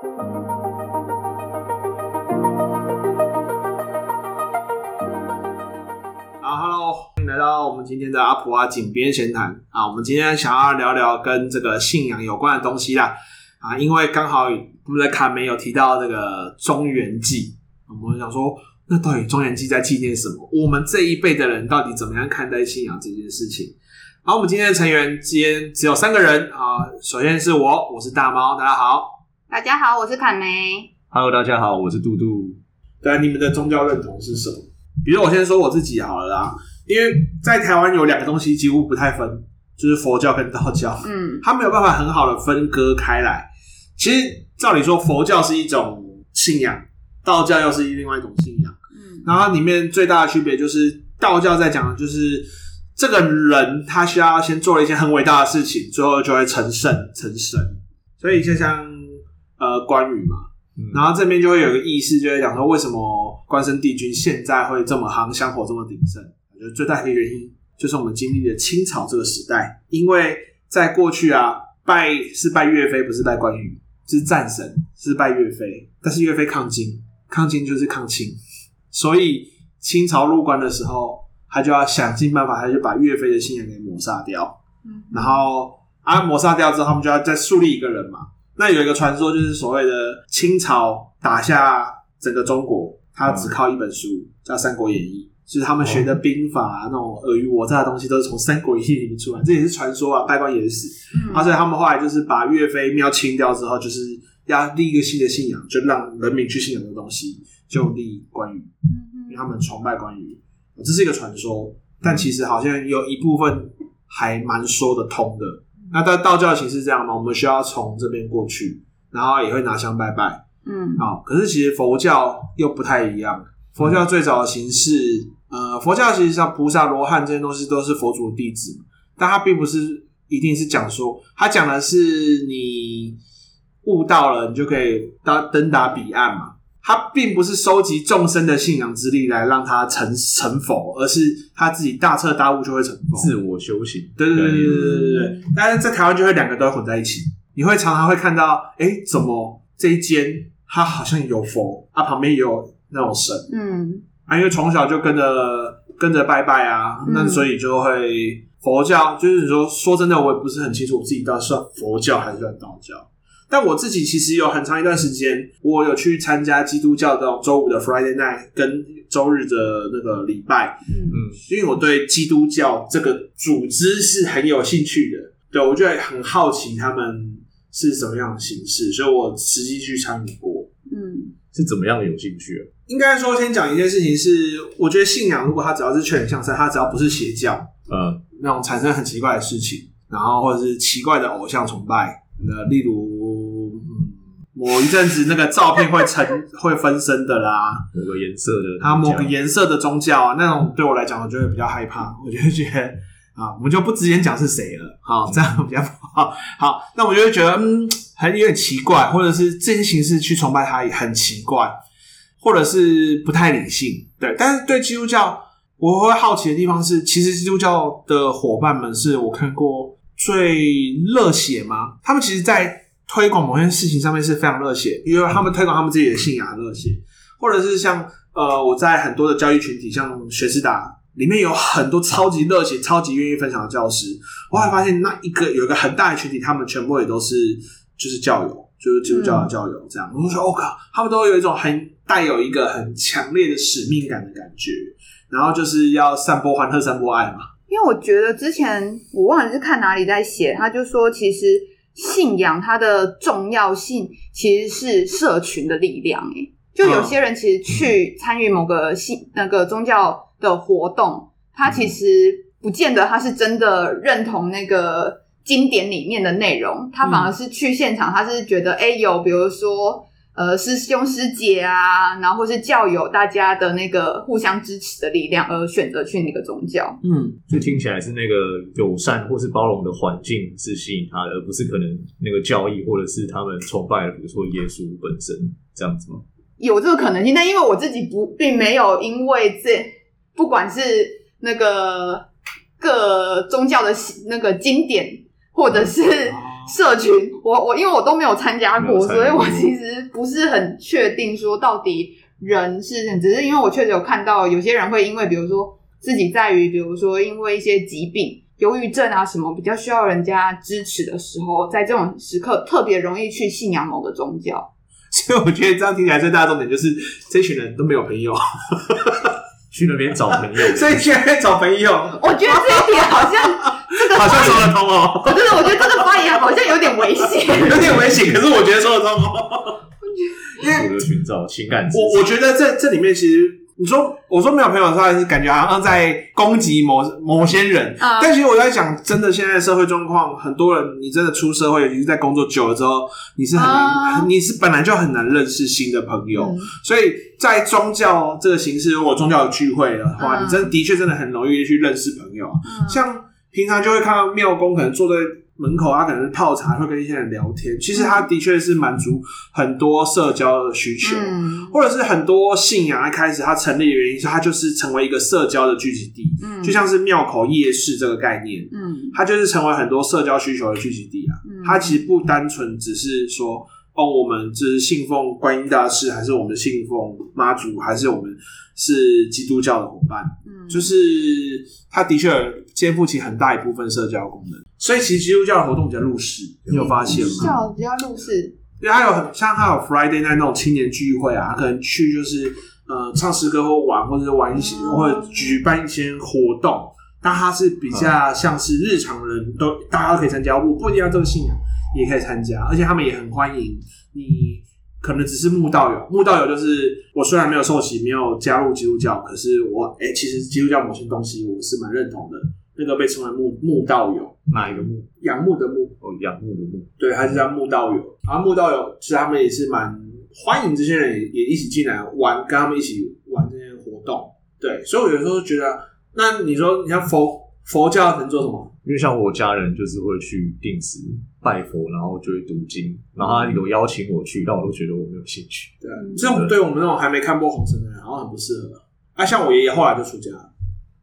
好，Hello，欢迎来到我们今天的阿普蛙井边闲谈啊。我们今天想要聊聊跟这个信仰有关的东西啦啊，因为刚好我们的卡梅有提到这个中元祭，我们想说，那到底中元祭在纪念什么？我们这一辈的人到底怎么样看待信仰这件事情？好，我们今天的成员今天只有三个人啊。首先是我，我是大猫，大家好。大家好，我是坎梅。Hello，大家好，我是杜杜。对，你们的宗教认同是什么？比如我先说我自己好了啦，因为在台湾有两个东西几乎不太分，就是佛教跟道教。嗯，它没有办法很好的分割开来。其实照理说，佛教是一种信仰，道教又是另外一种信仰。嗯，然后里面最大的区别就是，道教在讲的就是这个人他需要先做了一些很伟大的事情，最后就会成圣成神。所以就像呃关羽嘛。然后这边就会有个意思，就会讲说为什么关圣帝君现在会这么夯，香火这么鼎盛。我觉得最大的一个原因就是我们经历了清朝这个时代，因为在过去啊，拜是拜岳飞，不是拜关羽，是战神，是拜岳飞。但是岳飞抗金，抗金就是抗清，所以清朝入关的时候，他就要想尽办法，他就把岳飞的信仰给抹杀掉。然后啊，抹杀掉之后，他们就要再树立一个人嘛。那有一个传说，就是所谓的清朝打下整个中国，他只靠一本书叫《三国演义》，就是他们学的兵法啊，那种尔虞我诈的东西都是从《三国演义》里面出来，这也是传说啊，拜官野史。嗯，啊，所以他们后来就是把岳飞庙清掉之后，就是要立一个新的信仰，就让人民去信仰的东西，就立关羽，因为他们崇拜关羽，这是一个传说，但其实好像有一部分还蛮说得通的。那在道教形式这样嘛？我们需要从这边过去，然后也会拿香拜拜。嗯，好。可是其实佛教又不太一样。佛教最早的形式，呃，佛教其实像菩萨、罗汉这些东西都是佛祖的弟子，但他并不是一定是讲说，他讲的是你悟到了，你就可以到登达彼岸嘛。他并不是收集众生的信仰之力来让他成成佛，而是他自己大彻大悟就会成佛，自我修行。对对对对对对对。但是在台湾就会两个都混在一起，你会常常会看到，哎，怎么这一间他好像有佛，啊，旁边也有那种神，嗯，啊，因为从小就跟着跟着拜拜啊，那所以就会佛教，就是说说真的，我也不是很清楚我自己到底算佛教还是算道教。但我自己其实有很长一段时间，我有去参加基督教的周五的 Friday night 跟周日的那个礼拜，嗯嗯，因为我对基督教这个组织是很有兴趣的，对，我就很好奇他们是什么样的形式，所以我实际去参与过，嗯，是怎么样的有兴趣啊？应该说，先讲一件事情是，我觉得信仰如果它只要是劝人向善，它只要不是邪教，嗯，那种产生很奇怪的事情，然后或者是奇怪的偶像崇拜，那例如。某一阵子，那个照片会成会分身的啦，某个颜色的，它某个颜色的宗教啊，那种对我来讲，我就会比较害怕，我就会觉得啊，我们就不直接讲是谁了，好，这样比较不好。好，那我就会觉得嗯，很有点奇怪，或者是这些形式去崇拜他也很奇怪，或者是不太理性。对，但是对基督教，我会好奇的地方是，其实基督教的伙伴们是我看过最热血吗？他们其实，在推广某件事情上面是非常热血，因为他们推广他们自己的信仰热血，或者是像呃，我在很多的教育群体，像学思达里面有很多超级热血、超级愿意分享的教师，我还发现那一个有一个很大的群体，他们全部也都是就是教友，就是基督教的教友这样。我就说，我、靠，他们都有一种很带有一个很强烈的使命感的感觉，然后就是要散播欢乐、散播爱嘛。因为我觉得之前我忘了是看哪里在写，他就说其实。信仰它的重要性其实是社群的力量，诶，就有些人其实去参与某个信那个宗教的活动，他其实不见得他是真的认同那个经典里面的内容，他反而是去现场，他是觉得诶，有比如说。呃，师兄师姐啊，然后或是教友，大家的那个互相支持的力量，而选择去那个宗教。嗯，就听起来是那个友善或是包容的环境是吸引他的，而不是可能那个教义或者是他们崇拜的，比如说耶稣本身这样子吗？有这个可能性，但因为我自己不并没有因为这不管是那个各宗教的那个经典，或者是。社群，我我因为我都没有参加过，所以我其实不是很确定说到底人是，只是因为我确实有看到有些人会因为比如说自己在于比如说因为一些疾病。忧郁症啊，什么比较需要人家支持的时候，在这种时刻特别容易去信仰某个宗教。所以我觉得这样听起来最大的重点就是，这群人都没有朋友，去那边找朋友，所以去那边找朋友。我觉得这一点好像这个好像说得通哦。我觉得我觉得这个发言好像有点危险，有点危险。可是我觉得说得通哦。因为我的寻找情感，我我觉得这这里面其实。你说，我说没有朋友的话，是感觉好像在攻击某某些人。Uh, 但其实我在想，真的现在的社会状况，很多人你真的出社会，尤其是在工作久了之后，你是很难，uh, 你是本来就很难认识新的朋友。嗯、所以在宗教这个形式，如果宗教有聚会的话，uh, 你真的的确真的很容易去认识朋友。Uh, 像平常就会看到庙公可能坐在。门口，他可能是泡茶，会跟一些人聊天。其实他的确是满足很多社交的需求，嗯、或者是很多信仰一开始他成立的原因，是他就是成为一个社交的聚集地。嗯，就像是庙口夜市这个概念，嗯，它就是成为很多社交需求的聚集地啊。嗯，它其实不单纯只是说，哦，我们就是信奉观音大士，还是我们信奉妈祖，还是我们是基督教的伙伴。嗯，就是它的确肩负起很大一部分社交功能。所以其实基督教的活动比较入世，你有发现吗？比较入世，因为它有很像它有 Friday night 那种青年聚会啊，可能去就是呃唱诗歌或玩，或者是玩一些，嗯、或者举办一些活动。但它是比较像是日常人都、嗯、大家都可以参加，我不一定要这个信仰也可以参加，而且他们也很欢迎你。可能只是慕道友，慕道友就是我虽然没有受洗，没有加入基督教，可是我哎、欸，其实基督教某些东西我是蛮认同的。那个被称为慕慕道友，哪一个慕？仰慕的慕哦，仰慕的慕，对，还是叫慕道友。然后慕道友其实他们也是蛮欢迎这些人也，也一起进来玩，跟他们一起玩这些活动。对，所以我有时候觉得，那你说你像佛佛教能做什么？因为像我家人就是会去定时拜佛，然后就会读经，然后他有邀请我去，但我都觉得我没有兴趣。对，这种对我们那种还没看过红尘的人，好像很不适合。啊，像我爷爷后来就出家了。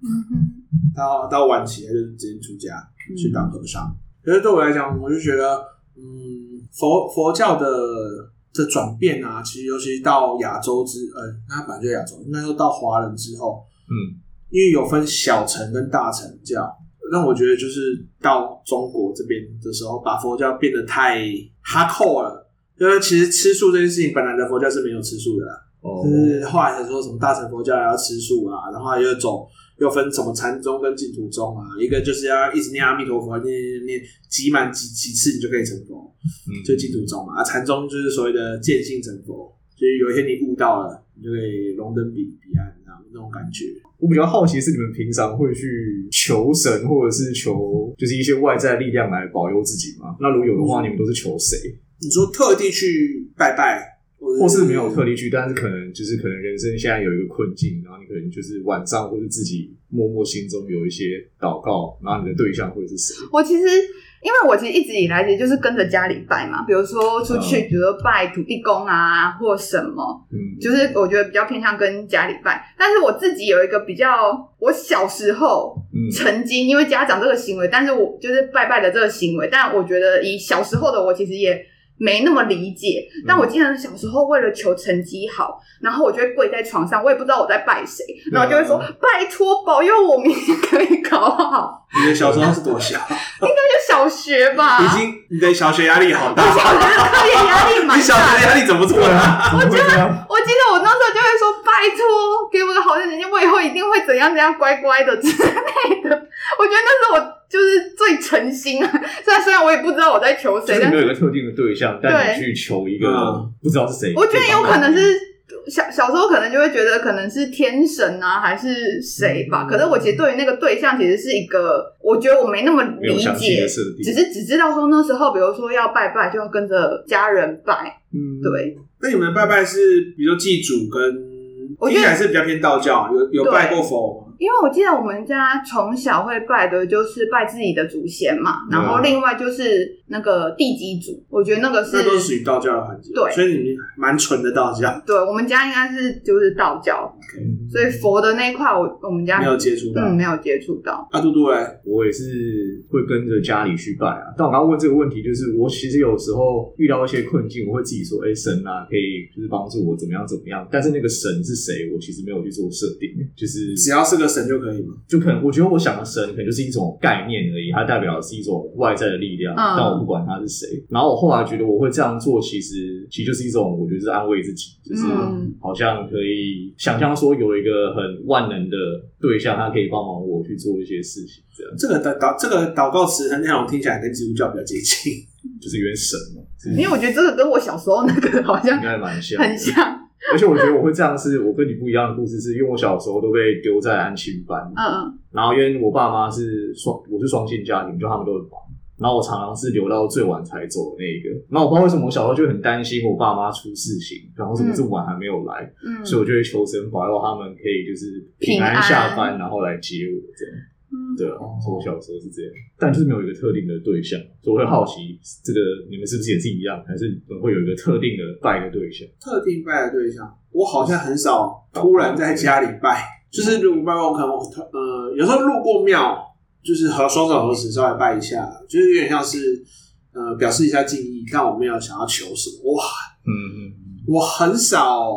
嗯哼。到到晚期，他就直接出家去当和尚。嗯、可是对我来讲，我就觉得，嗯，佛佛教的的转变啊，其实尤其到亚洲之，呃，那本来就亚洲，应该说到华人之后，嗯，因为有分小乘跟大乘教，那我觉得就是到中国这边的时候，把佛教变得太哈扣了。因为其实吃素这件事情，本来的佛教是没有吃素的啦，哦，就是后来才说什么大乘佛教要吃素啊，然后又走。又分什么禅宗跟净土宗啊？一个就是要一直念阿弥陀佛，念念念，集满几几次你就可以成佛，嗯，就净土宗嘛。啊，禅宗就是所谓的见性成佛，就是有一天你悟到了，你就可以龙登彼彼岸，这样那种感觉。我比较好奇是你们平常会去求神，或者是求就是一些外在力量来保佑自己吗？那如果有的话，你们都是求谁？你说特地去拜拜？或是没有特地去，但是可能就是可能人生现在有一个困境，然后你可能就是晚上或是自己默默心中有一些祷告，然后你的对象会是谁？我其实因为我其实一直以来也就是跟着家里拜嘛，比如说出去，比如说拜土地公啊或什么，嗯，就是我觉得比较偏向跟家里拜。但是我自己有一个比较，我小时候曾经因为家长这个行为，但是我就是拜拜的这个行为，但我觉得以小时候的我其实也。没那么理解，但我记得小时候为了求成绩好，然后我就会跪在床上，我也不知道我在拜谁，然后就会说：“拜托保佑我明天可以考好。”你的小时候是多小？应该就小学吧。已经，你的小学压力好大。我小学的课业压力蛮大。你小学压力怎么这么大？我记得，我记得我那时候就会说：“拜托，给我个好的成绩，我以后一定会怎样怎样乖乖的之类的。”我觉得那是我。就是最诚心啊！虽然虽然我也不知道我在求谁，但没有一个特定的对象，但你去求一个不知道是谁。我觉得有可能是小小时候可能就会觉得可能是天神啊，还是谁吧。可是我其实对于那个对象，其实是一个我觉得我没那么理解，只是只知道说那时候，比如说要拜拜，就要跟着家人拜。嗯，对。那你们拜拜是比如说祭祖跟，我觉得还是比较偏道教，有有拜过佛吗？因为我记得我们家从小会拜的就是拜自己的祖先嘛，然后另外就是那个地基主，我觉得那个是那都是属于道教的环节，对，所以你蛮纯的道教。对，我们家应该是就是道教。所以佛的那一块，我我们家没有接触到，嗯，没有接触到。啊，嘟嘟哎，我也是会跟着家里去拜啊。但我刚刚问这个问题，就是我其实有时候遇到一些困境，我会自己说：“哎、欸，神啊，可以就是帮助我怎么样怎么样。”但是那个神是谁，我其实没有去做设定，就是只要是个神就可以吗？就可能我觉得我想的神可能就是一种概念而已，它代表的是一种外在的力量，嗯、但我不管他是谁。然后我后来觉得我会这样做，其实其实就是一种我觉得是安慰自己，就是好像可以想象说有一个很万能的对象，他可以帮忙我去做一些事情。这样，这个祷祷这个祷告词的内容听起来跟基督教比较接近，就是原神嘛。因为我觉得这个跟我小时候那个好像应该蛮像，很像。而且我觉得我会这样，是我跟你不一样的故事，是因为我小时候都被丢在安亲班，嗯嗯，然后因为我爸妈是双，我是双亲家庭，就他们都很忙，然后我常常是留到最晚才走的那一个。然后我不知道为什么我小时候就很担心我爸妈出事情，然后怎么这么晚还没有来，嗯，所以我就会求神保佑他们可以就是平安下班，然后来接我这样。对啊，所以我小时候是这样，但就是没有一个特定的对象，所以我会好奇，这个你们是不是也是一样，还是会有一个特定的拜的对象？特定拜的对象，我好像很少突然在家里拜，就是如果拜拜，我可能呃有时候路过庙，就是和双手合十稍微拜一下，就是有点像是呃表示一下敬意，但我没有想要求什么。哇，嗯嗯，我很少，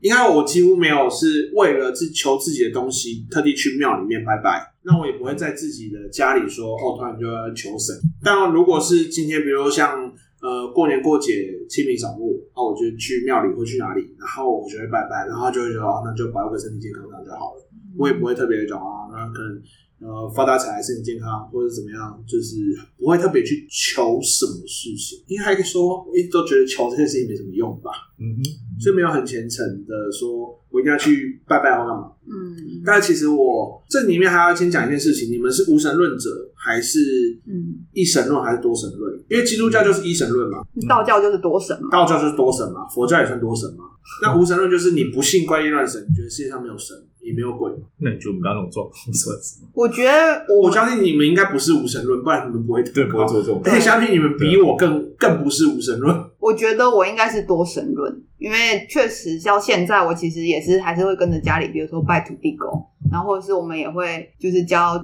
应该我几乎没有是为了自求自己的东西，特地去庙里面拜拜。那我也不会在自己的家里说哦，突然就要求神。但如果是今天，比如像呃过年过节、清明扫墓，那我就去庙里或去哪里，然后我就会拜拜，然后就会说哦，那就保佑个身体健康这样就好了。我也不会特别讲啊，那可能呃发大财、身体健康或者怎么样，就是不会特别去求什么事情。因为还可以说，我一直都觉得求这件事情没什么用吧。嗯哼，所以没有很虔诚的说，我一定要去拜拜或干嘛。嗯，但其实我这里面还要先讲一件事情：你们是无神论者，还是嗯一神论，还是多神论？因为基督教就是一神论嘛，道教就是多神嘛，道教就是多神嘛，佛教也算多神嘛。那无神论就是你不信怪力乱神，你觉得世界上没有神，也没有鬼。那你觉得我们刚刚那种状况算什么？我觉得我，我相信你们应该不是无神论，不然你们不会对不会做这种。而且相信你们比我更更不是无神论。我觉得我应该是多神论，因为确实到现在，我其实也是还是会跟着家里，比如说拜土地公，然后或者是我们也会就是教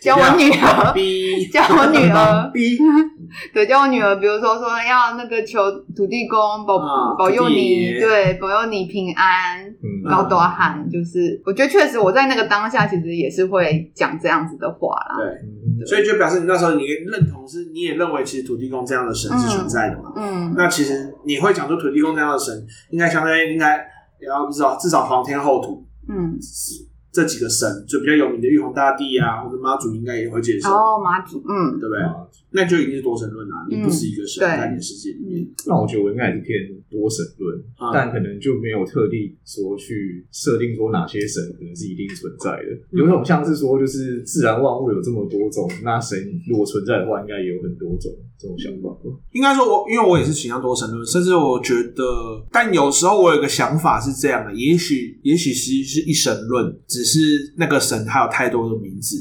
教我女儿，教我女儿，对，教我女儿，比如说说要那个求土地公保保佑你，对，保佑你平安，高多喊，就是我觉得确实我在那个当下，其实也是会讲这样子的话啦。对，所以就表示你那时候你认同是，你也认为其实土地公这样的神是存在的嘛？嗯，那其实你会讲出土地公这样的神，应该相当于应该也要不知道至少皇天后土，嗯。这几个神就比较有名的玉皇大帝啊，或者妈祖应该也会接受。哦，妈祖，嗯，对不对？那就一定是多神论啊，你不是一个神在你的世界里面。那我觉得我应该也是偏多神论，但可能就没有特地说去设定说哪些神可能是一定存在的。有种像是说，就是自然万物有这么多种，那神如果存在的话，应该也有很多种这种想法。应该说，我因为我也是倾向多神论，甚至我觉得，但有时候我有个想法是这样的：也许，也许其实是一神论。只是那个神还有太多的名字，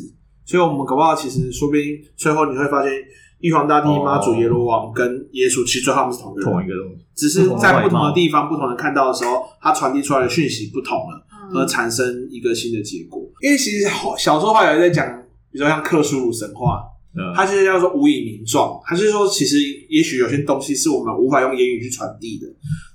所以我们搞不好其实说不定最后你会发现，玉皇大帝、妈祖、耶罗王跟耶稣其实最后他们是同一个同一个东西，只是在不同的地方、不同人看到的时候，它传递出来的讯息不同了，而产生一个新的结果。因为其实小时候话有人在讲，比如说像克苏鲁神话，它其实叫做无以名状，它就是说其实也许有些东西是我们无法用言语去传递的。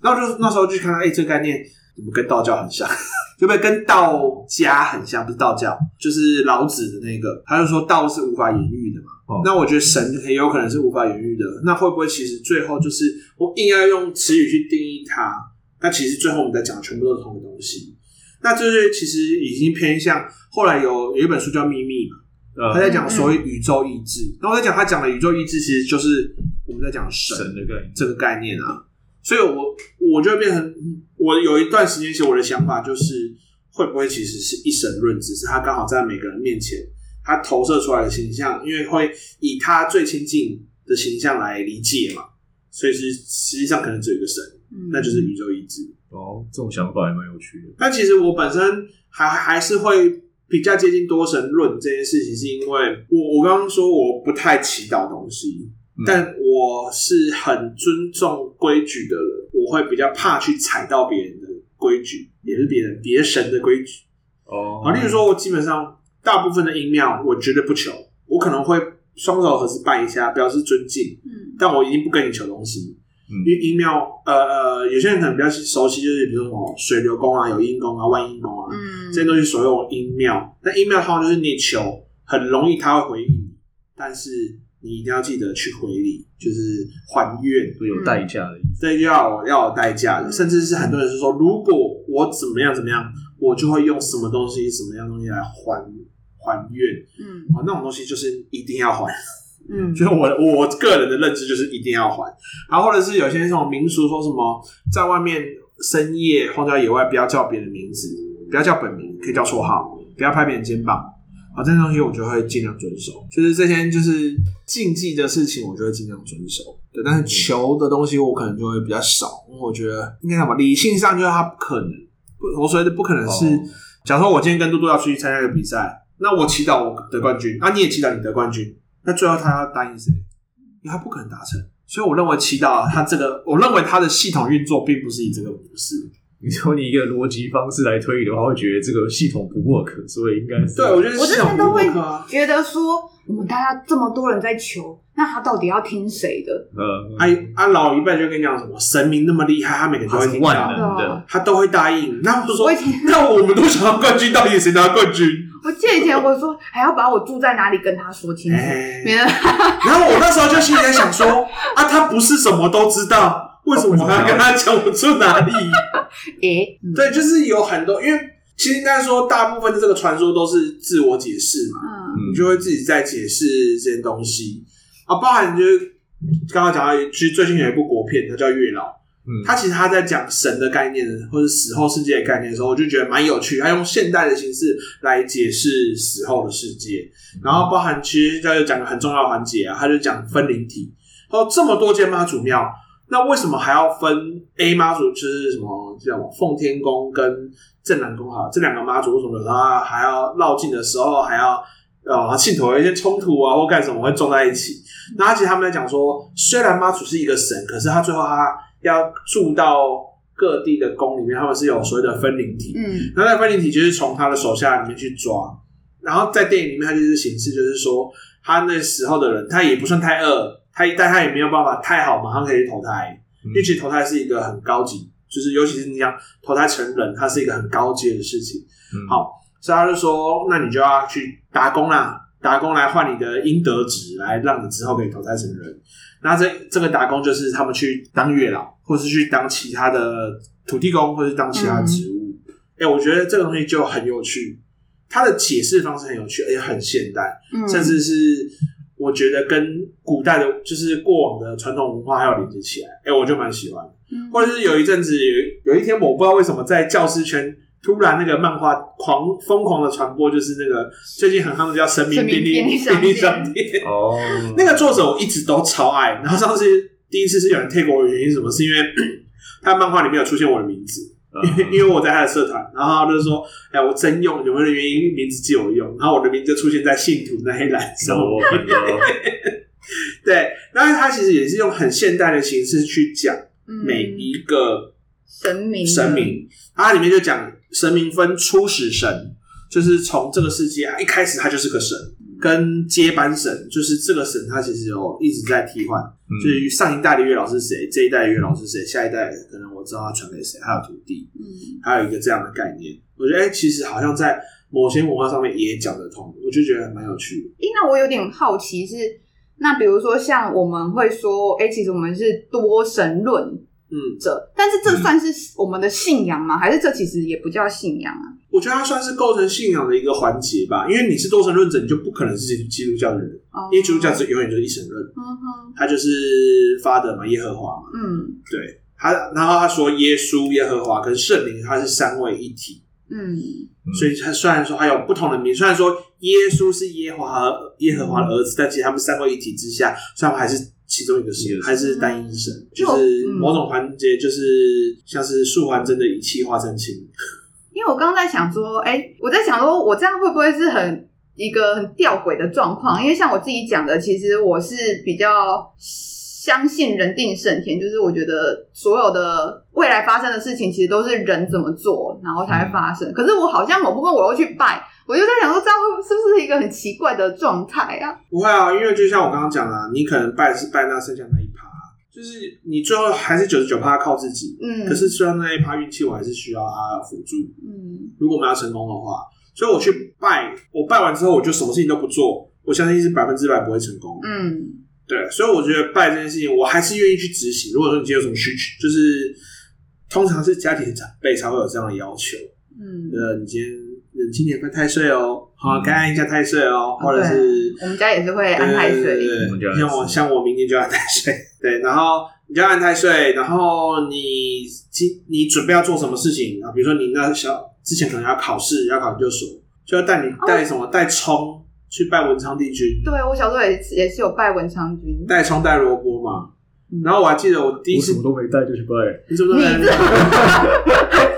然后就那时候就看到，哎，这个概念怎么跟道教很像？会不会跟道家很像？不是道教，就是老子的那个，他就说道是无法言喻的嘛。哦、那我觉得神很有可能是无法言喻的。那会不会其实最后就是我硬要用词语去定义它？那其实最后我们在讲的全部都是同一个东西。那这是其实已经偏向后来有有一本书叫《秘密》嘛，他在讲所谓宇宙意志。然后我在讲他讲的宇宙意志，其实就是我们在讲神，神的概念，这个概念啊。所以我我就会变成。我有一段时间，其实我的想法就是，会不会其实是一神论，只是他刚好在每个人面前，他投射出来的形象，因为会以他最亲近的形象来理解嘛，所以是实际上可能只有一个神，嗯、那就是宇宙意志。哦，这种想法还蛮有趣的。但其实我本身还还是会比较接近多神论这件事情，是因为我我刚刚说我不太祈祷东西，嗯、但我是很尊重规矩的人。我会比较怕去踩到别人的规矩，也是别人别神的规矩哦。啊，例如说，我基本上大部分的阴庙，我绝对不求，我可能会双手合十拜一下，表示尊敬。嗯，但我一定不跟你求东西。嗯，因为阴庙，呃呃，有些人可能比较熟悉，就是比如说什么水流宫啊、有阴宫啊、万阴宫啊，嗯，这些东西所有阴庙。那阴庙通常就是你求，很容易他会回应你，但是。你一定要记得去回礼，就是还愿，都有代价的意思。这就要要有代价的，甚至是很多人是说，如果我怎么样怎么样，我就会用什么东西、什么样东西来还还愿。嗯，啊，那种东西就是一定要还。嗯，就是我我个人的认知就是一定要还。然后或者是有些那种民俗说什么，在外面深夜荒郊野外，不要叫别人名字，不要叫本名，可以叫绰号，不要拍别人肩膀。啊，这些东西我就会尽量遵守，就是这些就是禁忌的事情，我就会尽量遵守。对，但是求的东西我可能就会比较少，因为我觉得应该什么理性上就是他不可能，不，我所谓的不可能是，假如说我今天跟嘟嘟要出去参加一个比赛，那我祈祷我得冠军，那、啊、你也祈祷你得冠军，那最后他要答应谁？因为他不可能达成，所以我认为祈祷他这个，我认为他的系统运作并不是以这个模式。你说你一个逻辑方式来推理的话，会觉得这个系统不 work，所以应该是对，我觉得我之前都会觉得说，我们大家这么多人在求，那他到底要听谁的？呃，啊啊，老一辈就跟你讲什么神明那么厉害，他每个都会听到的，他都会答应。那我就说，那我们都想要冠军，到底谁拿冠军？我记得以前我说还要把我住在哪里跟他说清楚，免得。然后我那时候就心里在想说，啊，他不是什么都知道。为什么我还要跟他讲我住哪里？诶，对，就是有很多，因为其实应该说，大部分的这个传说都是自我解释嘛，嗯，你就会自己在解释这些东西。啊，包含就是刚刚讲到，其实最近有一部国片，它叫《月老》，嗯，它其实他在讲神的概念或者死后世界的概念的时候，我就觉得蛮有趣，他用现代的形式来解释死后的世界，然后包含其实他就讲个很重要的环节啊，他就讲分灵体，哦，这么多间妈祖庙。那为什么还要分 A 妈祖，就是什么叫奉天宫跟镇南宫哈？这两个妈祖为什么有时候还要绕境的时候还要呃信徒有一些冲突啊或干什么会撞在一起？那其实他们在讲说，虽然妈祖是一个神，可是他最后他要住到各地的宫里面，他们是有所谓的分灵体。嗯，那那分灵体就是从他的手下里面去抓，然后在电影里面他就是形式就是说，他那时候的人他也不算太饿。他但他也没有办法太好，马上可以投胎，嗯、因为其实投胎是一个很高级，就是尤其是你想投胎成人，它是一个很高阶的事情。嗯、好，所以他就说，那你就要去打工啦，打工来换你的阴德值，来让你之后可以投胎成人。那这这个打工就是他们去当月老，或是去当其他的土地公，或是当其他的职务。哎、嗯欸，我觉得这个东西就很有趣，它的解释方式很有趣，而且很现代，嗯、甚至是。我觉得跟古代的，就是过往的传统文化还有连接起来，哎、欸，我就蛮喜欢。嗯、或者是有一阵子，有一天我不知道为什么在教师圈突然那个漫画狂疯狂的传播，就是那个最近很夯的叫《神明便利便利商店 》哦，那个作者我一直都超爱。然后上次第一次是有人 take 我的原因是什么？是因为 他漫画里面有出现我的名字。因为因为我在他的社团，然后他就说：“哎，我征用有没有原因名字借我用？”然后我的名字就出现在信徒那一栏上。对，但是他其实也是用很现代的形式去讲每一个神明神明。他里面就讲神明分初始神，就是从这个世界啊一开始他就是个神。跟接班神，就是这个神，他其实有一直在替换，嗯、就是上一代的月老是谁，这一代的月老是谁，下一代可能我知道他传给谁，还有徒弟，嗯，还有一个这样的概念，我觉得哎、欸，其实好像在某些文化上面也讲得通，我就觉得蛮有趣的。哎、欸，那我有点好奇是，那比如说像我们会说，哎、欸，其实我们是多神论。嗯，这但是这算是我们的信仰吗？嗯、还是这其实也不叫信仰啊？我觉得它算是构成信仰的一个环节吧。因为你是多神论者，你就不可能是基督教的人，哦、因为基督教是永远就是一神论。嗯哼，他就是 Father 嘛，耶和华嘛。嗯，对他，然后他说耶稣、耶和华跟圣灵，他是三位一体。嗯，所以他虽然说还有不同的名，虽然说耶稣是耶和华耶和华的儿子，嗯、但其实他们三位一体之下，虽然还是。其中一个是还是单一神，嗯、就是某种环节，就是像是素环真的以气化成氢。因为我刚刚在想说，哎、欸，我在想说，我这样会不会是很一个很吊诡的状况？因为像我自己讲的，其实我是比较相信人定胜天，就是我觉得所有的未来发生的事情，其实都是人怎么做，然后才会发生。嗯、可是我好像某部分我又去拜，我就在想说，这样会是不是一个很奇怪的状态啊？不会啊，因为就像我刚刚讲的，你可能拜是拜那剩下那一趴，就是你最后还是九十九趴靠自己。嗯，可是虽然那一趴运气，我还是需要他辅助。嗯，如果我们要成功的话，所以我去拜，我拜完之后，我就什么事情都不做，我相信是百分之百不会成功。嗯。对，所以我觉得拜这件事情，我还是愿意去执行。如果说你今天有什么需求，就是通常是家庭长辈才会有这样的要求。嗯，呃，你今天你今年快太岁哦，好，该按一下太岁哦，或者是我们家也是会按太岁。对，像我像我明年就要按太岁，对，然后你就按太岁，然后你今你准备要做什么事情啊？比如说你那小之前可能要考试，要考研究所，就要带你带什么带葱。去拜文昌帝君，对，我小时候也也是有拜文昌君，带葱带萝卜嘛。然后我还记得我第一次我什么都没带就去拜，你怎么都没带？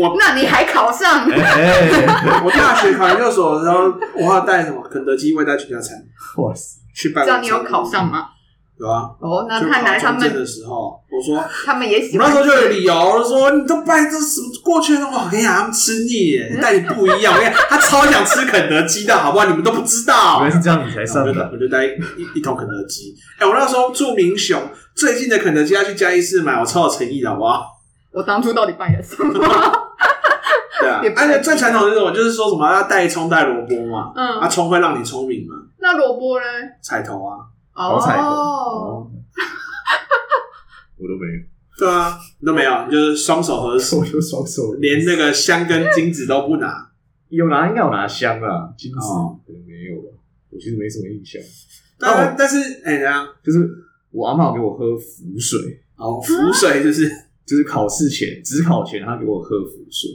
我那你还考上？我大学考研究所的时候，我要带什么？肯德基外带全家餐。哇塞！去拜。知道你有考上吗？有啊，哦，那看来他们的时候，我说他们也喜欢。那时候就有理由，我说你都拜这什么过去的话，我跟你讲他们吃腻耶，但你不一样，我跟你讲他超想吃肯德基的，好不好？你们都不知道，原来是这样，你才上的，我就带一一桶肯德基。哎，我那时候住民雄，最近的肯德基要去嘉义市买，我超有诚意的，好不好？我当初到底拜了什么？而且最传统的这种就是说什么要带葱带萝卜嘛，嗯，啊，葱会让你聪明嘛，那萝卜呢？彩头啊。好彩头，我都没有。对啊，你都没有，你就是双手合十，我就双手，连那个香跟金子都不拿。有拿，应该有拿香啊，金子可能没有吧。我其实没什么印象。但但是，哎，怎样？就是我阿妈给我喝符水，哦，符水就是就是考试前，只考前，他给我喝符水。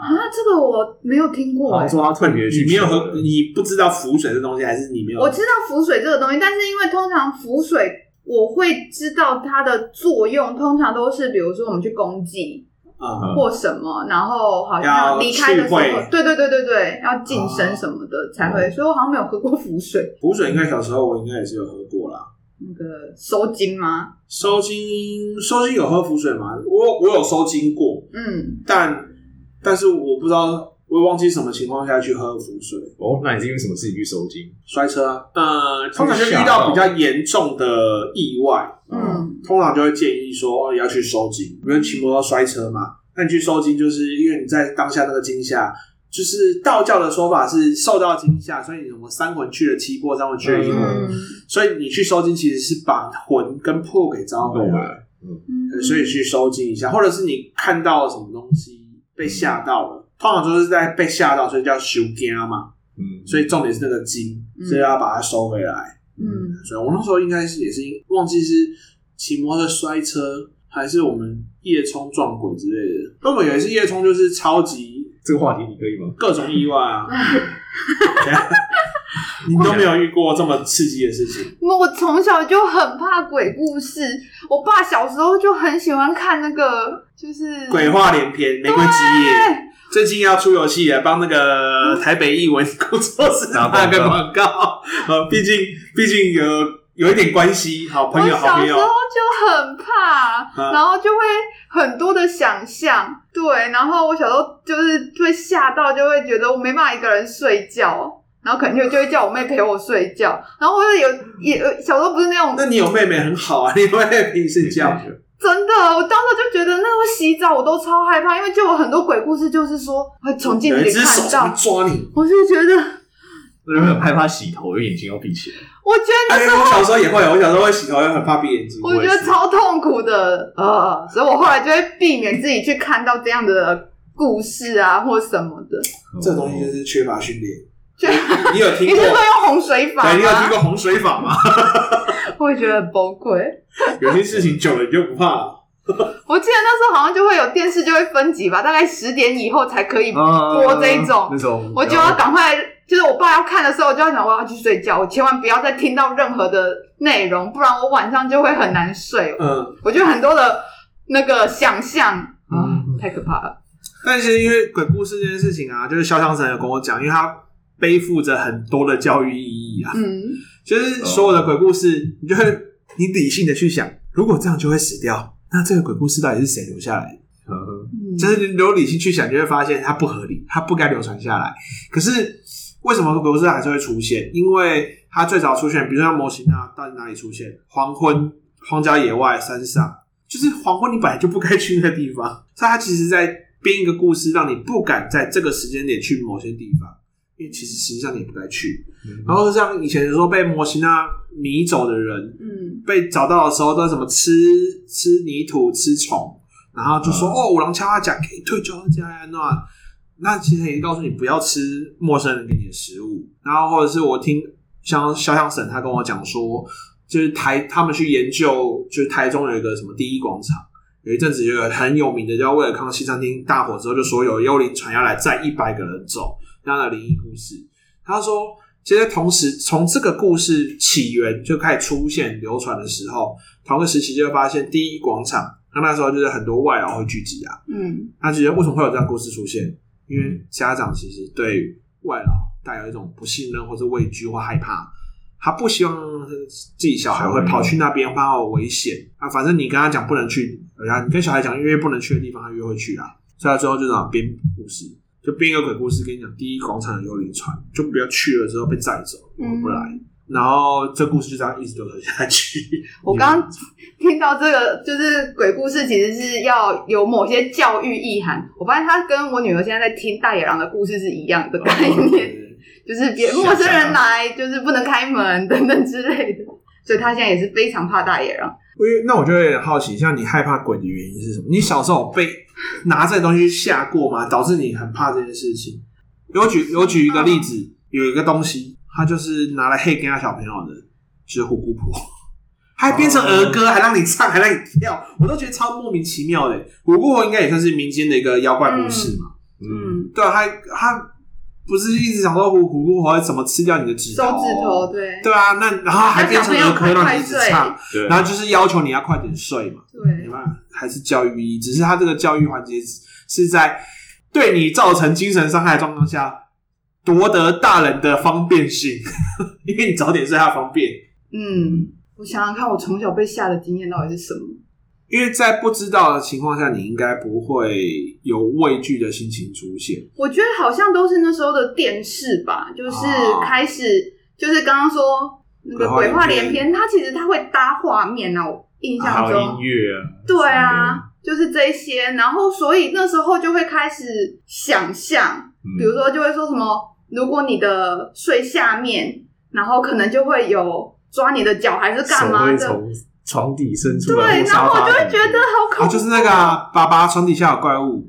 啊，这个我没有听过。他说他特别去，你没有喝，你不知道浮水这东西，还是你没有？我知道浮水这个东西，但是因为通常浮水，我会知道它的作用，通常都是比如说我们去攻击啊或什么，然后好像离开的时候，对对对对对，要净身什么的才会。所以我好像没有喝过浮水。浮水应该小时候我应该也是有喝过啦。那个收金吗？收金收金有喝浮水吗？我我有收金过，嗯，但。但是我不知道，我也忘记什么情况下去喝符水。哦，那你是因为什么事情去收惊？摔车啊？呃，通常就遇到比较严重的意外，嗯，通常就会建议说，哦，要去收惊。因为骑摩托摔车嘛，那你去收惊，就是因为你在当下那个惊吓，就是道教的说法是受到惊吓，所以你什么三魂去了七魄，三魂去了一魂，嗯、所以你去收惊其实是把魂跟魄给招回来，嗯，嗯，所以去收惊一下，或者是你看到了什么东西。被吓到了，通常就是在被吓到，所以叫修惊嘛。嗯，所以重点是那个惊，所以要把它收回来。嗯，所以我那时候应该是也是忘记是骑摩托摔车，还是我们夜冲撞鬼之类的。那我以为是夜冲，就是超级这个话题，你可以吗？各种意外啊！你都没有遇过这么刺激的事情。我从小就很怕鬼故事，我爸小时候就很喜欢看那个，就是鬼话连篇、玫瑰之夜。最近要出游戏来帮那个台北艺文工作室打个广告。呃，毕竟毕竟有有一点关系，好朋友，好朋友。小时候就很怕，然后就会很多的想象，对，然后我小时候就是会吓到，就会觉得我没办法一个人睡觉。然后可能就会叫我妹陪我睡觉，然后或者有也小时候不是那种，那你有妹妹很好啊，你妹妹陪你睡觉。真的，我当时就觉得那时候洗澡我都超害怕，因为就有很多鬼故事，就是说会从镜子里看到抓你，我就觉得，有没有害怕洗头，因为眼睛要闭起来。我觉得那时候我小时候也会，我小时候会洗头，又很怕闭眼睛。我觉得超痛苦的，呃，所以我后来就会避免自己去看到这样的故事啊，或什么的。这东西就是缺乏训练。你有听过？你是说用洪水法？对，你有听过洪水法吗？我会觉得很崩溃。有些事情久了你就不怕了。我记得那时候好像就会有电视就会分级吧，大概十点以后才可以播这一种。那种我就要赶快，就是我爸要看的时候，我就要想我要去睡觉，我千万不要再听到任何的内容，不然我晚上就会很难睡。嗯，我觉得很多的那个想象啊，太可怕了。但是因为鬼故事这件事情啊，就是肖湘神有跟我讲，因为他。背负着很多的教育意义啊，嗯，就是所有的鬼故事，你就会你理性的去想，如果这样就会死掉，那这个鬼故事到底是谁留下来的？就是你有理性去想，你就会发现它不合理，它不该流传下来。可是为什么鬼故事还是会出现？因为它最早出现，比如说像模型啊，到底哪里出现？黄昏、荒郊野外、山上，就是黄昏，你本来就不该去那个地方。所以它其实在编一个故事，让你不敢在这个时间点去某些地方，因为其实实际上你也不该去。嗯、然后像以前说被模型啊迷走的人，嗯，被找到的时候都什么吃吃泥土、吃虫。然后就说、嗯、哦，五郎敲他讲可以退休家呀，那那其实也告诉你不要吃陌生人给你的食物。然后或者是我听像肖像婶他跟我讲说，就是台他们去研究，就是台中有一个什么第一广场，有一阵子有一个很有名的叫威尔康西餐厅大火之后，就说有幽灵船要来载一百个人走，那样的灵异故事。他说，其实同时从这个故事起源就开始出现流传的时候，同个时期就会发现第一广场。那那时候就是很多外劳会聚集啊，嗯，他其实为什么会有这样故事出现？因为家长其实对外劳带有一种不信任或者畏惧或害怕，他不希望自己小孩会跑去那边，怕有危险啊。反正你跟他讲不能去，然后你跟小孩讲越不能去的地方，他越会去啊。所以他最后就这样编故事，就编一个鬼故事跟你讲：第一广场的幽灵船，就不要去了之后被载走，不来。嗯然后这故事就这样一直流传下去。我刚刚听到这个，就是鬼故事，其实是要有某些教育意涵。我发现他跟我女儿现在在听大野狼的故事是一样的概念，哦、就是别陌生人来，就是不能开门等等之类的。所以他现在也是非常怕大野狼。那我就有点好奇，像你害怕鬼的原因是什么？你小时候被拿这东西吓过吗？导致你很怕这件事情？有举有举一个例子，嗯、有一个东西。它就是拿来黑给他小朋友的，就是虎姑婆，还变成儿歌，还让你唱，还让你跳，我都觉得超莫名其妙的。虎姑婆应该也算是民间的一个妖怪故事嘛，嗯，嗯对啊，他他不是一直想说虎虎姑婆会怎么吃掉你的指头，手指头，对，对啊，那然后还变成儿科让你一直唱，然后就是要求你要快点睡嘛，对，没办法？还是教育意义，只是他这个教育环节是在对你造成精神伤害的状况下。夺得大人的方便性，因为你早点睡，他方便。嗯，我想想看，我从小被吓的经验到底是什么？因为在不知道的情况下，你应该不会有畏惧的心情出现。我觉得好像都是那时候的电视吧，就是开始，哦、就是刚刚说那个鬼话连篇，它其实它会搭画面啊，我印象中音乐啊，对啊，就是这些，然后所以那时候就会开始想象，比如说就会说什么。如果你的睡下面，然后可能就会有抓你的脚还是干嘛的，从床底伸出来。对，然后我就会觉得好恐怖。啊，就是那个爸爸床底下有怪物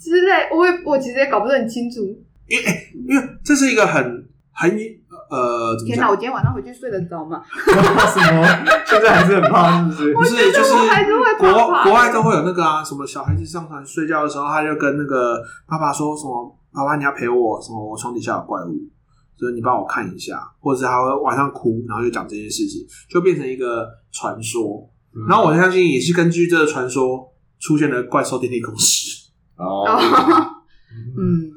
之类。我也我其实也搞不是很清楚，因为因为这是一个很很呃，天哪！我今天晚上回去睡得着吗？什么？现在还是很怕，是不是？不是，就是国国外都会有那个啊，什么小孩子上床睡觉的时候，他就跟那个爸爸说什么。爸爸，你要陪我？什么？我床底下有怪物，所以你帮我看一下，或者是他会晚上哭，然后就讲这件事情，就变成一个传说。嗯、然后我相信也是根据这个传说出现了怪兽电力公司。哦，嗯，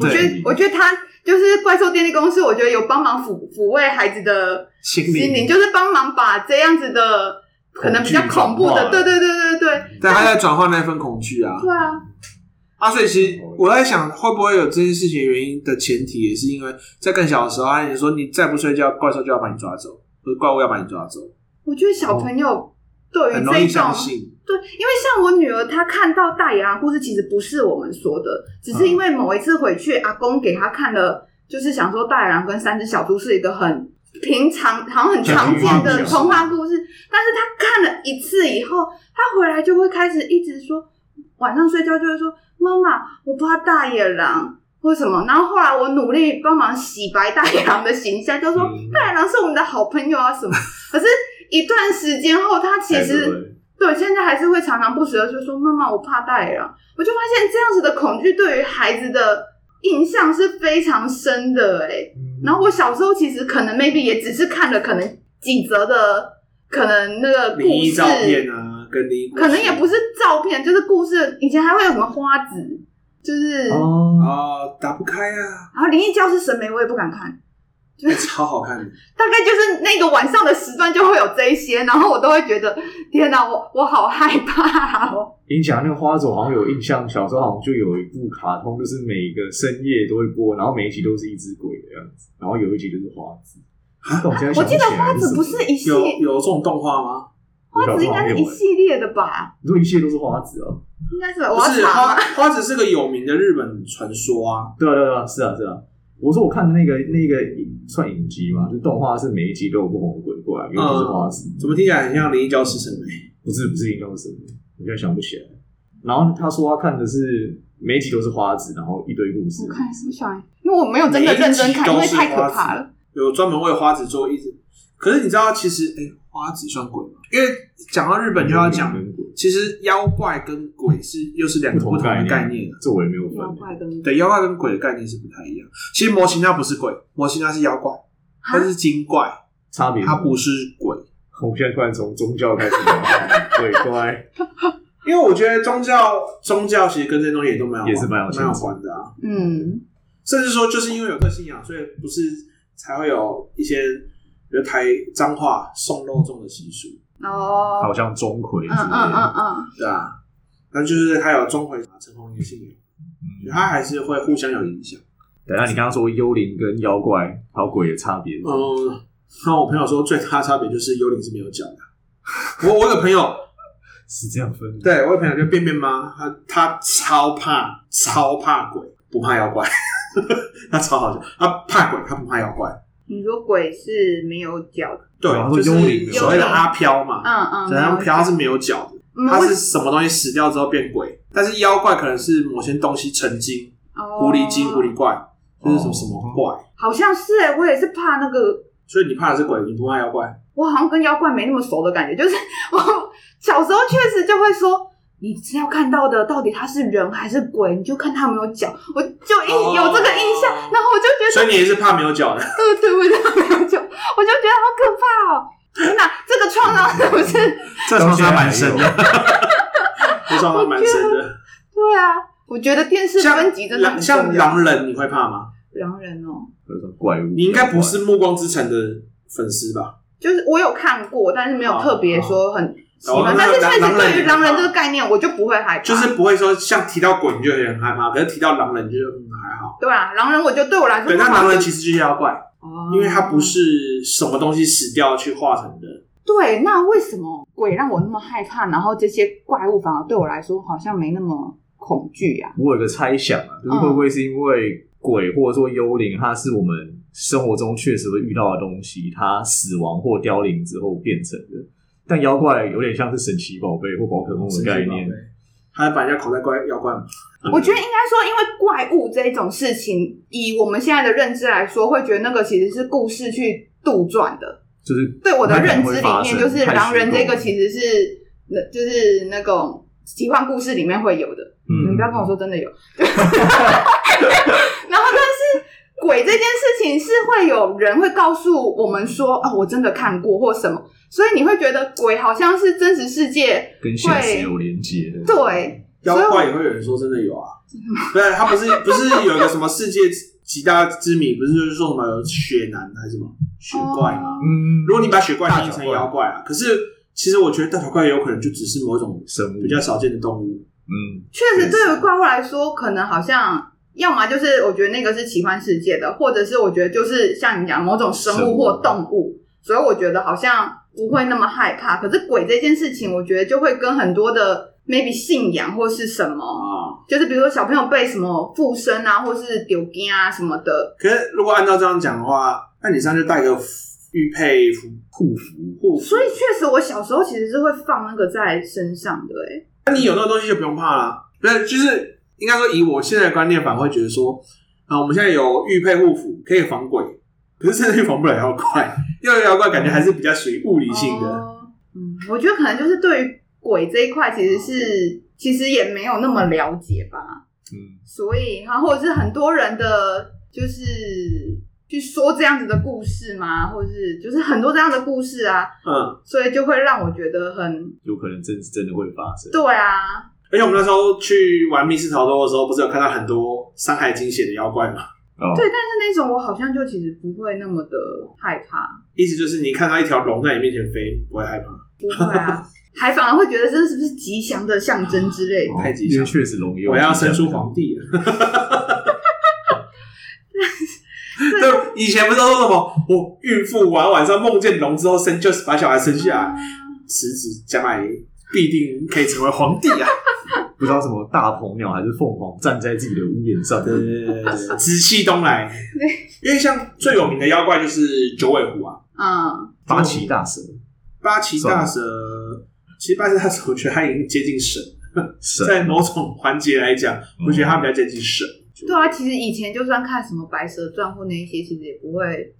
我觉得，我觉得他就是怪兽电力公司，我觉得有帮忙抚抚慰孩子的心灵，心灵就是帮忙把这样子的可能比较恐怖的，对对对对对，但他在转换那份恐惧啊，对啊。啊，所以其实我在想，会不会有这件事情原因的前提，也是因为在更小的时候，阿姨说你再不睡觉，怪兽就要把你抓走，或者怪物要把你抓走。我觉得小朋友对于这种，对，因为像我女儿，她看到大野狼故事，其实不是我们说的，只是因为某一次回去，阿公给她看了，就是想说大野狼跟三只小猪是一个很平常、好像很常见的童话故事，但是他看了一次以后，他回来就会开始一直说，晚上睡觉就会说。妈妈，我怕大野狼，为什么？然后后来我努力帮忙洗白大野狼的形象，就说大野狼是我们的好朋友啊什么。可是一段时间后，他其实对现在还是会常常不时的就说：“妈妈，我怕大野狼。”我就发现这样子的恐惧对于孩子的印象是非常深的哎、欸。然后我小时候其实可能 maybe 也只是看了可能几则的可能那个故事。可能也不是照片，就是故事。以前还会有什么花子，就是哦，打不开啊。然后灵异教室审美我也不敢看，就是超好看的。大概就是那个晚上的时段就会有这一些，然后我都会觉得天哪，我我好害怕哦。你讲那个花左好像有印象，小时候好像就有一部卡通，就是每个深夜都会播，然后每一集都是一只鬼的样子，然后有一集就是花子。啊，我，我记得花子不是一系有有这种动画吗？花子应该是一系列的吧？你说一系列都是花子哦？应该是，不是花花子是个有名的日本传说啊。对啊对啊，是啊是啊。我说我看的那个那个算影集嘛，就动画是每一集都有不同的鬼怪，尤其是花子。怎么听起来很像《灵异教师》神眉？不是不是《灵异教师》神眉，我现在想不起来。然后他说他看的是每一集都是花子，然后一堆故事。我看是不是小孩？因为我没有真的认真看，因为太可怕了。有专门为花子做一直，可是你知道其实哎、欸，花子算鬼吗？因为讲到日本就要讲，其实妖怪跟鬼是又是两个不同的概念。这我也没有分。妖怪跟对妖怪跟鬼的概念是不太一样。其实魔神它不是鬼，魔神它是妖怪，它是精怪，差别它不是鬼。我们现在突然从宗教开始聊 鬼怪，因为我觉得宗教宗教其实跟这些东西也都蛮有也是蛮有蛮有关的啊。嗯，甚至说就是因为有个信仰，所以不是。才会有一些，比如台脏话送肉粽的习俗哦，好像钟馗，嗯嗯嗯嗯，对啊，那就是还有钟馗陈鸿仪的信仰，嗯，他还是会互相有影响。等下你刚刚说幽灵跟妖怪还有鬼的差别，嗯，那我朋友说最大的差别就是幽灵是没有脚的。我我有朋友是这样分的，对我有朋友叫便便妈，他他超怕超怕鬼，不怕妖怪。他超好笑，他怕鬼，他不怕妖怪。你说鬼是没有脚的，对，就是所谓的阿飘嘛。嗯嗯，怎样飘它是没有脚的，它是什么东西死掉之后变鬼。但是妖怪可能是某些东西成精，狐狸精、狐狸怪，就是什么什么怪。好像是哎，我也是怕那个。所以你怕的是鬼，你不怕妖怪？我好像跟妖怪没那么熟的感觉，就是 我小时候确实就会说。你只要看到的到底他是人还是鬼，你就看他有没有脚，我就一有这个印象，然后我就觉得，所以你也是怕没有脚的，对 对，我就没有脚，我就觉得好可怕哦！天哪，这个创伤是不是？这创伤蛮深的，这创伤蛮深的。对啊，我觉得电视分级真的很像狼人，你会怕吗？狼人哦，怪物，你应该不是《暮光之城》的粉丝吧？就是我有看过，但是没有特别说很。但是确实对于狼人这个概念，我就不会害怕，就是不会说像提到鬼你就有点害怕，可是提到狼人就嗯还好。对啊，狼人我觉得对我来说，对，那狼人其实就是妖怪，哦因为它不是什么东西死掉去化成的。对，那为什么鬼让我那么害怕，然后这些怪物反而对我来说好像没那么恐惧啊？我有个猜想啊，就是会不会是因为鬼或者说幽灵，它是我们生活中确实会遇到的东西，它死亡或凋零之后变成的。但妖怪有点像是神奇宝贝或宝可梦的概念，还把人家口袋怪妖怪吗？我觉得应该说，因为怪物这一种事情，以我们现在的认知来说，会觉得那个其实是故事去杜撰的。就是对我的认知里面，就是狼人这个其实是那就是那种奇幻故事里面会有的。嗯，你不要跟我说真的有。然后，但是鬼这件事情是会有人会告诉我们说啊，我真的看过或什么。所以你会觉得鬼好像是真实世界跟现实有连接的，对，妖怪也会有人说真的有啊，对，他不是不是有个什么世界几大之谜，不是就是说什么雪男还是什么雪怪吗？嗯，如果你把雪怪定义成妖怪啊，可是其实我觉得大头怪有可能就只是某一种生物比较少见的动物。嗯，确实，对于怪物来说，可能好像要么就是我觉得那个是奇幻世界的，或者是我觉得就是像你讲某种生物或动物，所以我觉得好像。不会那么害怕，可是鬼这件事情，我觉得就会跟很多的 maybe 信仰或是什么，哦、就是比如说小朋友被什么附身啊，或是丢惊啊什么的。可是如果按照这样讲的话，那你上就带个玉佩护符护符。所以确实，我小时候其实是会放那个在身上的。哎，那你有那个东西就不用怕了。不是，就是应该说以我现在的观念，反而会觉得说，啊，我们现在有玉佩护符可以防鬼。可是真的防不了妖怪，因为妖怪感觉还是比较属于物理性的。嗯，我觉得可能就是对于鬼这一块，其实是其实也没有那么了解吧。嗯，所以哈，或者是很多人的就是去说这样子的故事嘛，或者是就是很多这样的故事啊。嗯，所以就会让我觉得很有可能真是真的会发生。对啊，而且我们那时候去玩密室逃脱的时候，不是有看到很多《山海经》写的妖怪吗？哦、对，但是那种我好像就其实不会那么的害怕。意思就是你看到一条龙在你面前飞，不会害怕？不会啊，还反而会觉得这是不是吉祥的象征之类的？哦、太吉祥，确实龙，我要生出皇帝了。对以前不是都说什么，我孕妇完晚上梦见龙之后生，就是把小孩生下来，此子将来必定可以成为皇帝啊！不知道什么大鹏鸟还是凤凰站在自己的屋檐上，对对对，紫气东来。因为像最有名的妖怪就是九尾狐啊，嗯，八岐大蛇，八岐大蛇，其实八岐大蛇我觉得它已经接近神，神在某种环节来讲，我觉得它比较接近神。对啊，其实以前就算看什么《白蛇传》或那一些，其实也不会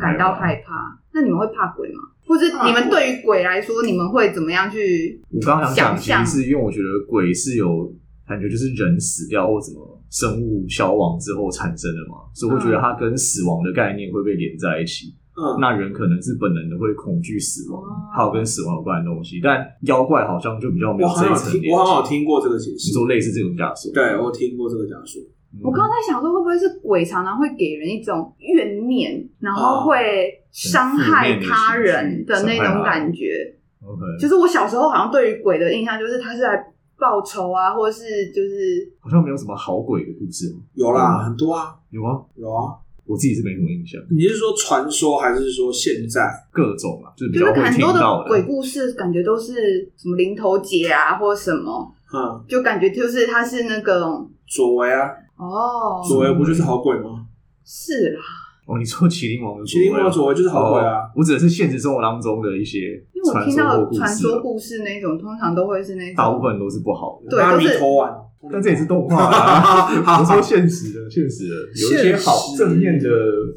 感到害怕。那你们会怕鬼吗？或者你们对于鬼来说，你们会怎么样去？我刚刚想讲，其实是因为我觉得鬼是有感觉，就是人死掉或什么生物消亡之后产生的嘛，所以我觉得它跟死亡的概念会被连在一起。嗯，那人可能是本能的会恐惧死亡，还有跟死亡有关的东西，但妖怪好像就比较没有这一层。我好像有听过这个解释，你说类似这种假说。对，我听过这个假说。我刚刚在想说，会不会是鬼常常会给人一种怨念，然后会伤害他人的那种感觉。OK，就是我小时候好像对于鬼的印象，就是他是来报仇啊，或者是就是好像没有什么好鬼的故事。有啦，很多啊，有啊，有啊。我自己是没什么印象。你是说传说，还是说现在各种啊？就是比较会听到的，就是很多的鬼故事，感觉都是什么零头节啊，或者什么，嗯，就感觉就是他是那个左为啊。哦，左为不就是好鬼吗？是啦。哦，你说麒麟王的麒麟王佐为就是好鬼啊？我指的是现实生活当中的一些，因为我听到传说故事那种，通常都会是那种，大部分都是不好的，对，都是。但这也是动画啊，我说 现实的，现实的，有一些好正面的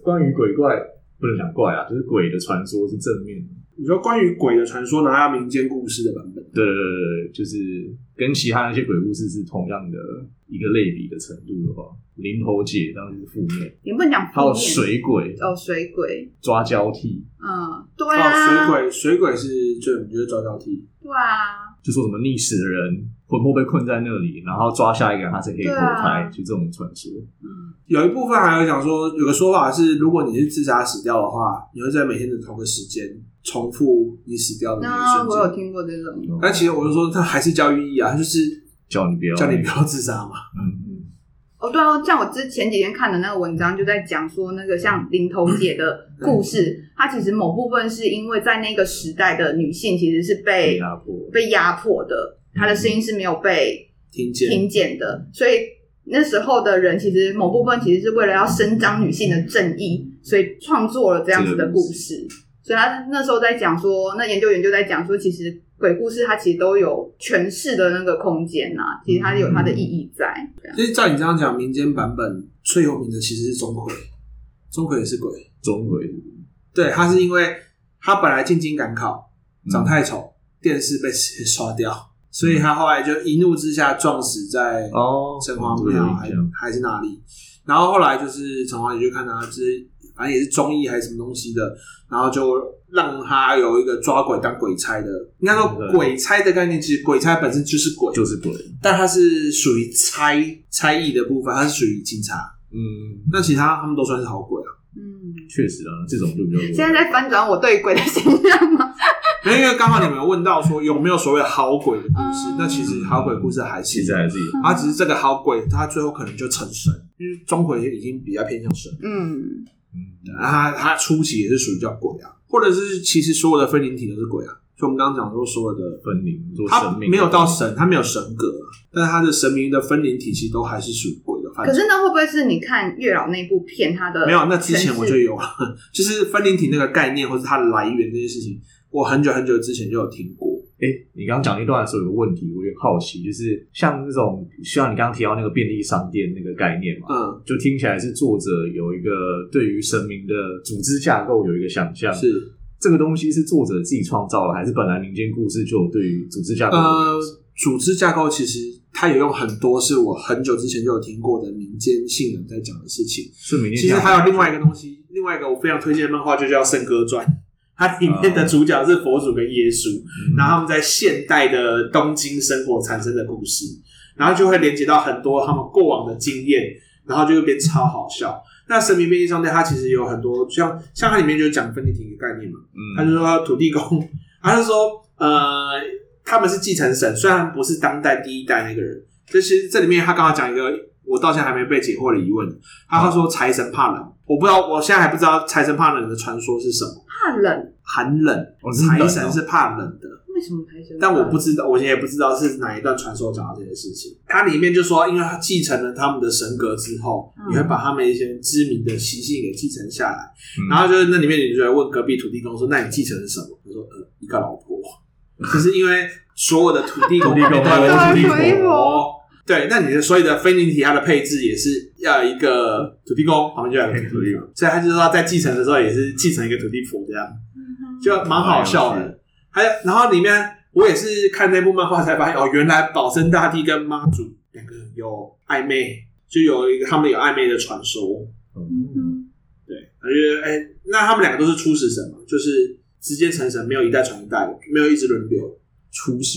关于鬼怪，不能讲怪啊，就是鬼的传说是正面的。你说关于鬼的传说，拿下民间故事的版本？对对对对，就是跟其他那些鬼故事是同样的一个类比的程度的话，林投姐当然是负面，你不能讲负面。还有水鬼。哦，水鬼。抓交替，嗯，对啊，水鬼水鬼是最有名就是抓交替，对啊，就说什么溺死的人。魂魄被困在那里，然后抓下一个人，他才可以投胎，就这种传说。嗯，有一部分还有讲说，有个说法是，如果你是自杀死掉的话，你会在每天的同个时间重复你死掉的那一瞬间。我有听过这种，但其实我就说，它还是教育意义啊，就是叫你不要，叫你不要自杀嘛。嗯嗯。哦，对哦，像我之前几天看的那个文章，就在讲说，那个像林投姐的故事，她其实某部分是因为在那个时代的女性其实是被压迫、被压迫的。她的声音是没有被听见听见的，所以那时候的人其实某部分其实是为了要伸张女性的正义，所以创作了这样子的故事。所以他那时候在讲说，那研究员就在讲说，其实鬼故事它其实都有诠释的那个空间呐，其实它有它的意义在。其实照你这样讲，民间版本最有名的其实是钟馗，钟馗也是鬼，钟馗对，他是因为他本来进京赶考，长太丑，嗯、电视被谁刷掉。所以他后来就一怒之下撞死在哦城隍庙还还是哪里，然后后来就是城隍爷就看他，就是反正也是综艺还是什么东西的，然后就让他有一个抓鬼当鬼差的。应该说鬼差的概念，其实鬼差本身就是鬼，就是鬼，但他是属于差差役的部分，他是属于警察。嗯，那其他他们都算是好鬼啊。嗯，确实啊，这种就比较多。现在在翻转我对鬼的形象吗？因为刚好你们有问到说有没有所谓好鬼的故事，嗯、那其实好鬼故事还是在自己，他只是这个好鬼，他最后可能就成神，因为钟馗已经比较偏向神。嗯嗯，他他初期也是属于叫鬼啊，或者是其实所有的分灵体都是鬼啊。就我们刚刚讲说所有的分灵，他没有到神，他没有神格，但是他的神明的分灵体其实都还是属于鬼的。可是那会不会是你看月老那部片，他的没有？那之前我就有了，就是分灵体那个概念或是它的来源这些事情。我很久很久之前就有听过。哎、欸，你刚刚讲那段的时候有个问题，我有点好奇，就是像那种像你刚刚提到那个便利商店那个概念嘛，嗯，就听起来是作者有一个对于神明的组织架构有一个想象，是这个东西是作者自己创造的，还是本来民间故事就有对于组织架构？呃，组织架构其实它有用很多是我很久之前就有听过的民间信人在讲的事情。是民间，其实还有另外一个东西，另外一个我非常推荐的漫画就叫《圣歌传》。它里面的主角是佛祖跟耶稣，嗯、然后他们在现代的东京生活产生的故事，然后就会连接到很多他们过往的经验，然后就会变超好笑。那神明便利商店它其实有很多像像它里面就讲分灵体的概念嘛，嗯，他就说土地公，他就说呃他们是继承神，虽然不是当代第一代那个人，这其实这里面他刚好讲一个我到现在还没被解惑的疑问，他他说财神怕冷，我不知道我现在还不知道财神怕冷的传说是什么，怕冷，寒冷，财神是怕冷的。为什么财神？但我不知道，我现在也不知道是哪一段传说讲到这件事情。它里面就说，因为他继承了他们的神格之后，嗯、你会把他们一些知名的习性给继承下来。嗯、然后就是那里面，你就来问隔壁土地公说：“那你继承了什么？”他说：“呃，一个老婆。”就是因为所有的土地公都有土地婆。对，那你的所有的分灵体，它的配置也是要一个土地公旁边就有一个土地公，所以他就是说在继承的时候也是继承一个土地婆这样，就蛮好笑的。还有，然后里面我也是看那部漫画才发现，哦，原来保生大帝跟妈祖两个有暧昧，就有一个他们有暧昧的传说。嗯，对，我觉得，哎，那他们两个都是初始神嘛，就是直接成神，没有一代传一代，没有一直轮流。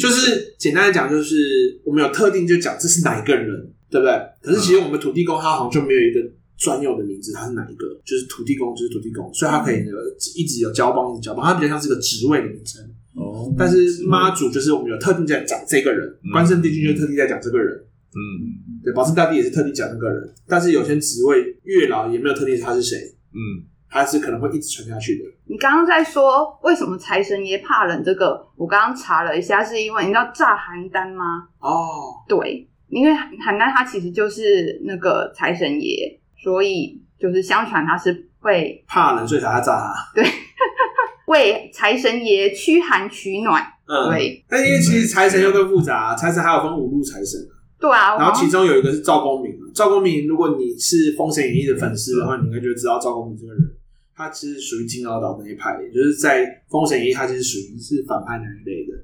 就是简单的讲，就是我们有特定就讲这是哪一个人，对不对？可是其实我们土地公他好像就没有一个专用的名字，他是哪一个？就是土地公，就是土地公，所以他可以一直有交棒，一直交棒，他比较像是个职位的名称。哦，但是妈祖就是我们有特定在讲这个人，关圣帝君就特地在讲这个人，嗯，对，保生大帝也是特地讲这个人，但是有些职位月老也没有特定他是谁，嗯，他是可能会一直传下去的。你刚刚在说为什么财神爷怕冷？这个我刚刚查了一下，是因为你知道炸邯郸吗？哦，对，因为邯郸它其实就是那个财神爷，所以就是相传他是会怕冷，所以才要炸他。对。为财神爷驱寒取暖，嗯，对。但因为其实财神又更复杂，财神还有分五路财神，对啊。然后其中有一个是赵公明，赵公明，如果你是《封神演义》的粉丝的话，你应该就知道赵公明这个人，他其实属于金鳌岛那一派，也就是在《封神演义》他其实属于是反派那一类的。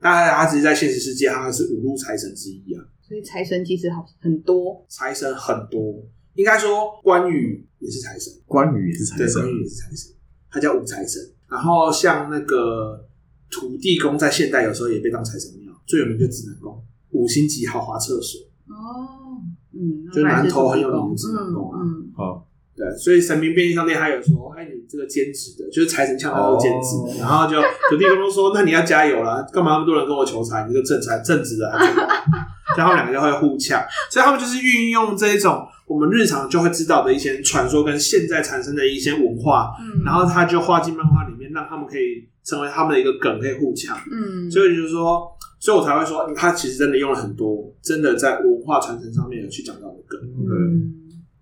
当然，他其实在现实世界，他是五路财神之一啊。所以财神其实好很多，财神很多，应该说关羽也是财神，关羽也是财神，关羽也是财神，他叫五财神。然后像那个土地公，在现代有时候也被当财神庙，最有名就指南宫，五星级豪华厕所。哦，嗯，就南投很有名的指南宫啊，好，对，所以神明便利商店还有说，哎，你这个兼职的，就是财神像他都兼职的，然后就土地公公说，那你要加油了，干嘛那么多人跟我求财？你这个正财正直的，然后两个。就会互呛，所以他们就是运用这一种。我们日常就会知道的一些传说跟现在产生的一些文化，嗯，然后他就画进漫画里面，让他们可以成为他们的一个梗，可以互呛，嗯，所以就是说，所以我才会说，他其实真的用了很多真的在文化传承上面有去讲到的梗，嗯，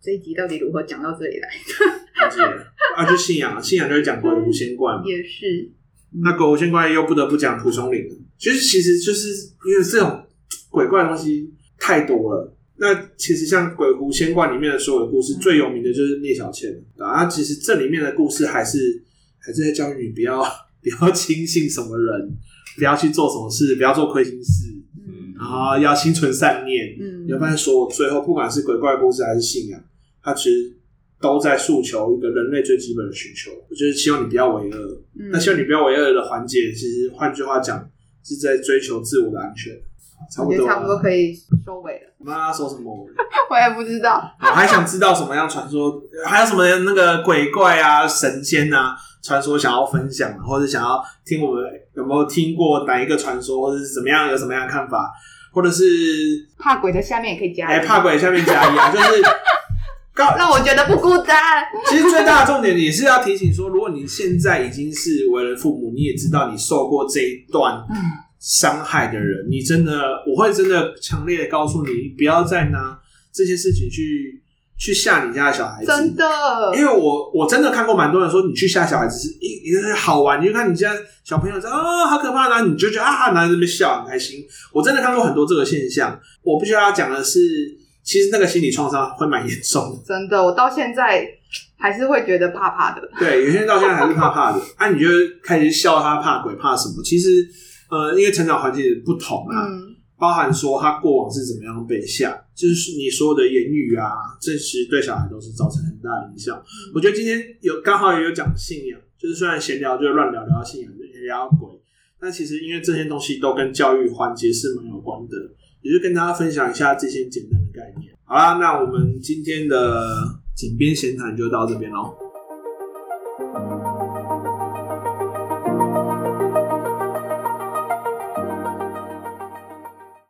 这一集到底如何讲到这里来？啊，就信仰，信仰就是讲鬼狐仙怪嘛，也是，那鬼狐仙怪又不得不讲蒲松龄，其实其实就是因为这种鬼怪的东西太多了。那其实像《鬼狐仙怪》里面的所有的故事，最有名的就是聂小倩啊。其实这里面的故事还是还是在教育你不要不要轻信什么人，不要去做什么事，不要做亏心事。嗯，然后要心存善念。嗯，你会发现说，最后不管是鬼怪故事还是信仰，它其实都在诉求一个人类最基本的需求，就是希望你不要为恶。嗯，那希望你不要为恶的环节，其实换句话讲，是在追求自我的安全。差不多，差不多可以收尾了。我们要说什么？我也不知道。我还想知道什么样传说，还有什么那个鬼怪啊、神仙啊传说想要分享，或者想要听我们有没有听过哪一个传说，或者是怎么样，有什么样的看法，或者是怕鬼的下面也可以加一，哎，怕鬼下面加一啊，就是让我觉得不孤单。其实最大的重点也是要提醒说，如果你现在已经是为人父母，你也知道你受过这一段。嗯伤害的人，你真的，我会真的强烈的告诉你，不要再拿这些事情去去吓你家的小孩子。真的，因为我我真的看过蛮多人说，你去吓小孩子是一一个好玩，你就看你家小朋友在啊、哦，好可怕，然后你就觉得啊，男人在那边笑很开心。我真的看过很多这个现象。我必须要讲的是，其实那个心理创伤会蛮严重的。真的，我到现在还是会觉得怕怕的。对，有些人到现在还是怕怕的。啊，你就开始笑他怕鬼怕什么？其实。呃，因为成长环境不同啊，嗯、包含说他过往是怎么样被吓，就是你所有的言语啊，这其实对小孩都是造成很大的影响。嗯、我觉得今天有刚好也有讲信仰，就是虽然闲聊就乱聊聊到信仰，也聊到鬼，但其实因为这些东西都跟教育环节是蛮有关的，也就跟大家分享一下这些简单的概念。好啦，那我们今天的井边闲谈就到这边喽。